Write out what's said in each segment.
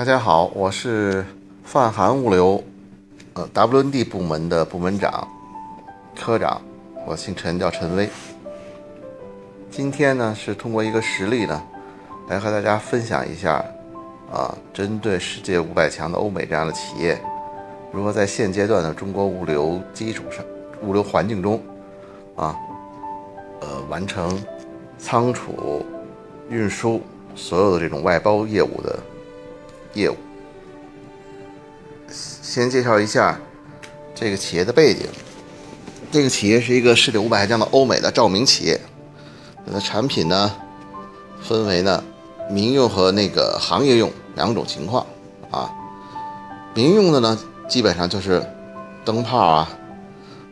大家好，我是泛韩物流呃 WND 部门的部门长、科长，我姓陈，叫陈威。今天呢是通过一个实例呢，来和大家分享一下啊，针对世界五百强的欧美这样的企业，如何在现阶段的中国物流基础上、物流环境中啊，呃，完成仓储、运输所有的这种外包业务的业务。先介绍一下这个企业的背景。这个企业是一个世界五百强的欧美的照明企业，它的产品呢分为呢民用和那个行业用两种情况啊。民用的呢基本上就是灯泡啊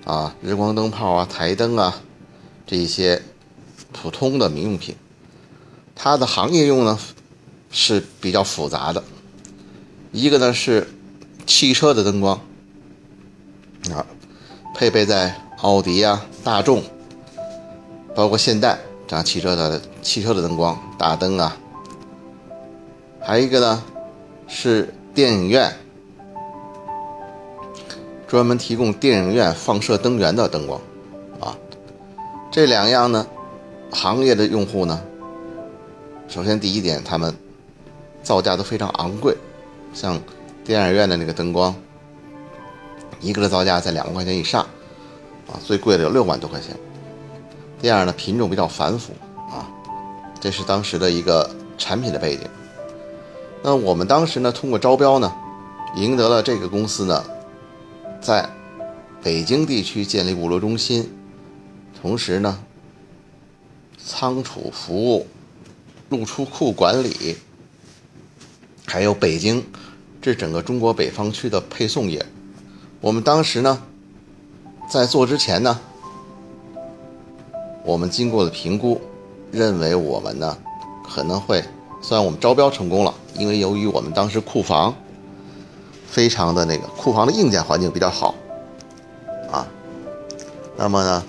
啊日光灯泡啊台灯啊这一些普通的民用品。它的行业用呢是比较复杂的，一个呢是汽车的灯光啊，配备在奥迪啊、大众，包括现代这样汽车的汽车的灯光大灯啊。还有一个呢是电影院，专门提供电影院放射灯源的灯光啊。这两样呢，行业的用户呢。首先，第一点，他们造价都非常昂贵，像电影院的那个灯光，一个的造价在两万块钱以上，啊，最贵的有六万多块钱。第二呢，品种比较繁复，啊，这是当时的一个产品的背景。那我们当时呢，通过招标呢，赢得了这个公司呢，在北京地区建立物流中心，同时呢，仓储服务。入出库管理，还有北京，这整个中国北方区的配送业。我们当时呢，在做之前呢，我们经过了评估，认为我们呢可能会，虽然我们招标成功了，因为由于我们当时库房非常的那个库房的硬件环境比较好，啊，那么呢，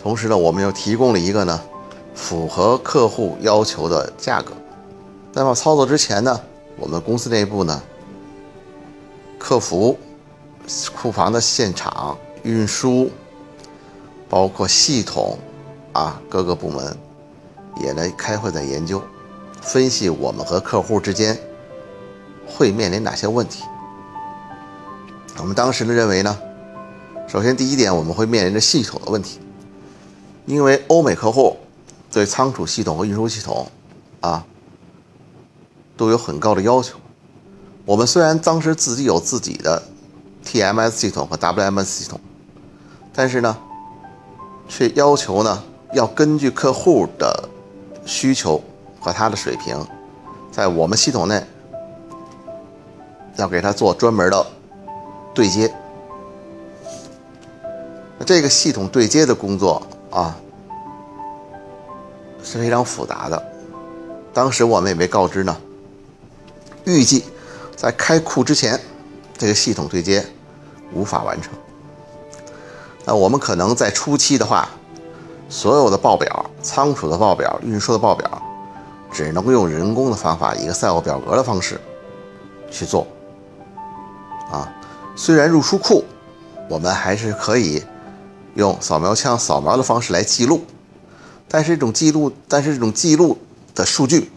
同时呢，我们又提供了一个呢。符合客户要求的价格。那么操作之前呢，我们公司内部呢，客服、库房的现场运输，包括系统啊，各个部门也来开会在研究，分析我们和客户之间会面临哪些问题。我们当时呢认为呢，首先第一点我们会面临着系统的问题，因为欧美客户。对仓储系统和运输系统，啊，都有很高的要求。我们虽然当时自己有自己的 TMS 系统和 WMS 系统，但是呢，却要求呢要根据客户的需求和他的水平，在我们系统内要给他做专门的对接。那这个系统对接的工作啊。是非常复杂的。当时我们也被告知呢，预计在开库之前，这个系统对接无法完成。那我们可能在初期的话，所有的报表、仓储的报表、运输的报表，只能用人工的方法，一个 Excel 表格的方式去做。啊，虽然入出库，我们还是可以用扫描枪扫描的方式来记录。但是这种记录，但是这种记录的数据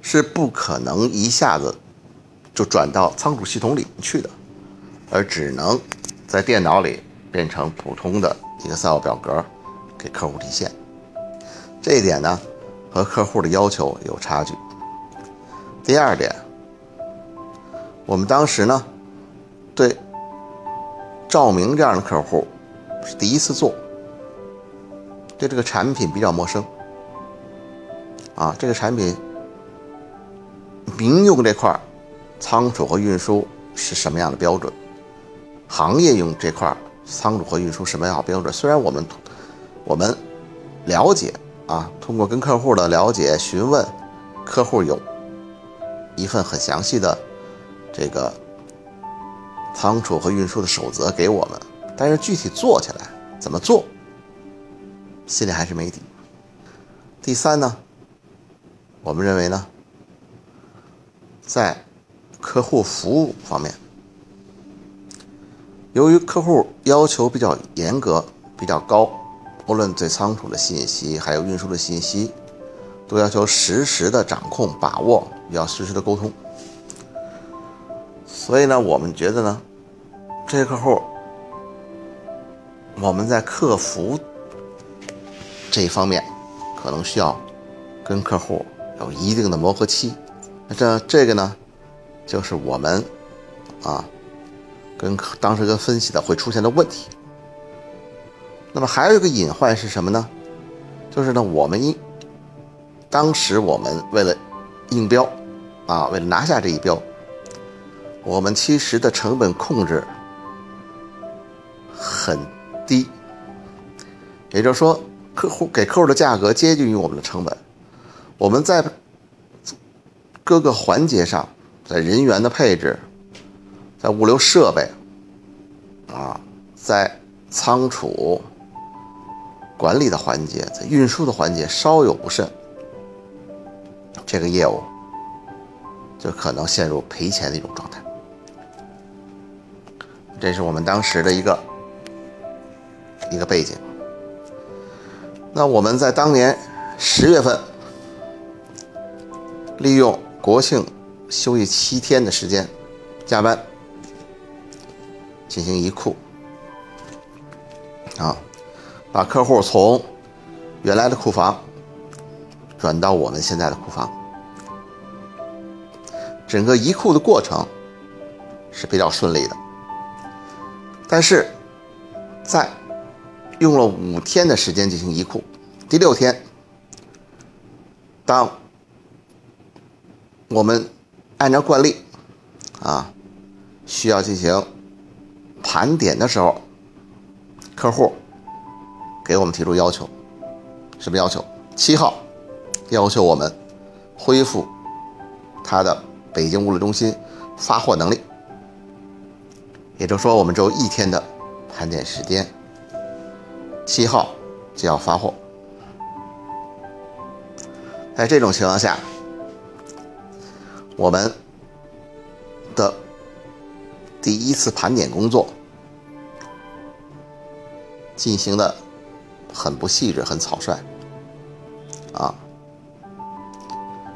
是不可能一下子就转到仓储系统里面去的，而只能在电脑里变成普通的 Excel 表格给客户提现。这一点呢，和客户的要求有差距。第二点，我们当时呢，对照明这样的客户是第一次做。对这个产品比较陌生，啊，这个产品民用这块儿仓储和运输是什么样的标准？行业用这块仓储和运输什么样的标准？虽然我们我们了解啊，通过跟客户的了解询问，客户有一份很详细的这个仓储和运输的守则给我们，但是具体做起来怎么做，心里还是没底。第三呢，我们认为呢，在客户服务方面，由于客户要求比较严格、比较高，无论对仓储的信息还有运输的信息，都要求实时的掌控、把握，要实时的沟通。所以呢，我们觉得呢，这些客户，我们在客服这一方面，可能需要跟客户有一定的磨合期。那这这个呢，就是我们啊，跟当时跟分析的会出现的问题。那么还有一个隐患是什么呢？就是呢，我们应当时我们为了应标啊，为了拿下这一标，我们其实的成本控制很低，也就是说，客户给客户的价格接近于我们的成本，我们在各个环节上，在人员的配置，在物流设备啊，在仓储管理的环节，在运输的环节稍有不慎，这个业务就可能陷入赔钱的一种状态。这是我们当时的一个一个背景。那我们在当年十月份，利用国庆休息七天的时间，加班进行移库，啊，把客户从原来的库房转到我们现在的库房。整个移库的过程是比较顺利的，但是在用了五天的时间进行移库，第六天，当我们按照惯例啊需要进行盘点的时候，客户给我们提出要求，什么要求？七号要求我们恢复他的北京物流中心发货能力，也就是说，我们只有一天的盘点时间，七号就要发货。在这种情况下，我们的第一次盘点工作进行的很不细致、很草率，啊。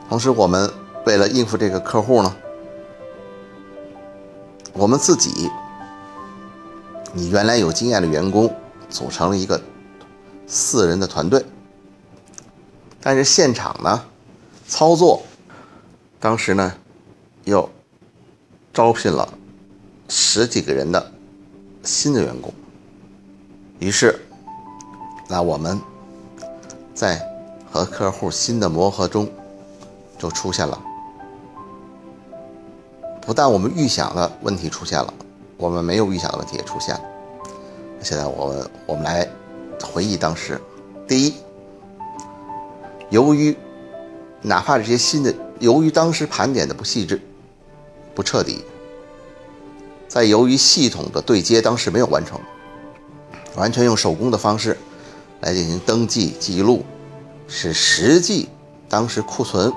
同时，我们为了应付这个客户呢，我们自己你原来有经验的员工组成了一个四人的团队，但是现场呢操作，当时呢又招聘了十几个人的新的员工，于是，那我们在和客户新的磨合中，就出现了。不但我们预想的问题出现了，我们没有预想的问题也出现了。现在我我们来回忆当时，第一，由于哪怕这些新的，由于当时盘点的不细致、不彻底，再由于系统的对接当时没有完成，完全用手工的方式来进行登记记录，使实际当时库存，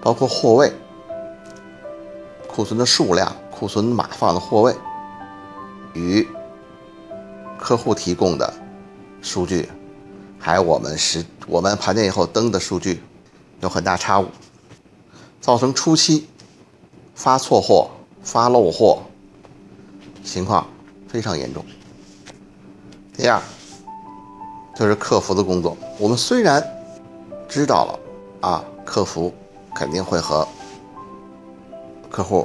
包括货位。库存的数量、库存码放的货位，与客户提供的数据，还有我们实我们盘点以后登的数据，有很大差误，造成初期发错货、发漏货情况非常严重。第二，就是客服的工作，我们虽然知道了啊，客服肯定会和客户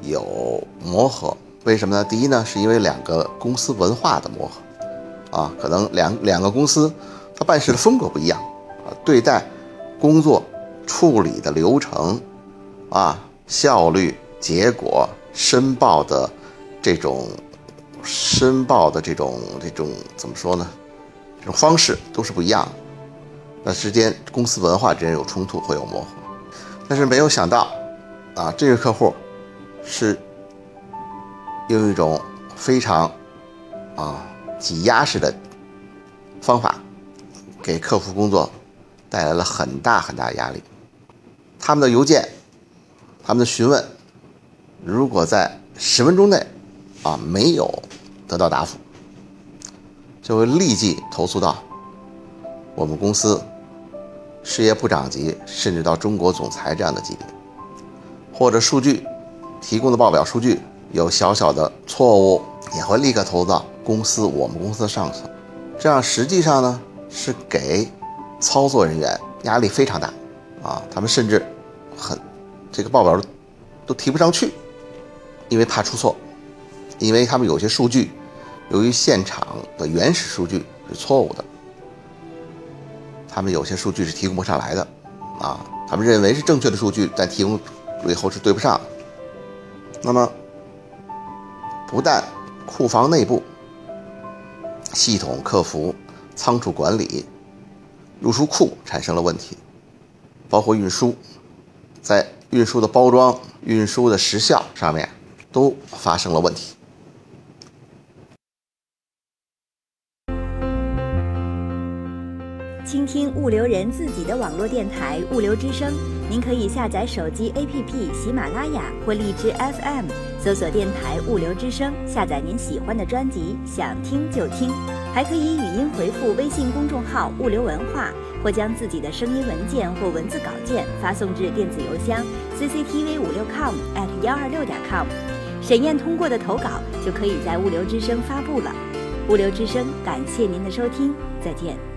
有磨合，为什么呢？第一呢，是因为两个公司文化的磨合，啊，可能两两个公司它办事的风格不一样啊，对待工作处理的流程啊、效率、结果、申报的这种申报的这种这种怎么说呢？这种方式都是不一样的。那之间公司文化之间有冲突，会有模糊。但是没有想到，啊，这个客户是用一种非常啊挤压式的方法，给客服工作带来了很大很大压力。他们的邮件，他们的询问，如果在十分钟内啊没有得到答复，就会立即投诉到我们公司事业部长级，甚至到中国总裁这样的级别，或者数据提供的报表数据有小小的错误，也会立刻投诉到公司我们公司的上层。这样实际上呢是给操作人员压力非常大啊，他们甚至很这个报表都提不上去，因为怕出错，因为他们有些数据由于现场的原始数据是错误的。他们有些数据是提供不上来的，啊，他们认为是正确的数据，但提供以后是对不上。那么，不但库房内部、系统、客服、仓储管理、运输库产生了问题，包括运输，在运输的包装、运输的时效上面都发生了问题。倾听物流人自己的网络电台《物流之声》，您可以下载手机 APP 喜马拉雅或荔枝 FM，搜索电台“物流之声”，下载您喜欢的专辑，想听就听。还可以语音回复微信公众号“物流文化”，或将自己的声音文件或文字稿件发送至电子邮箱 cctv 五六 com at 幺二六点 com。审验通过的投稿就可以在《物流之声》发布了。《物流之声》，感谢您的收听，再见。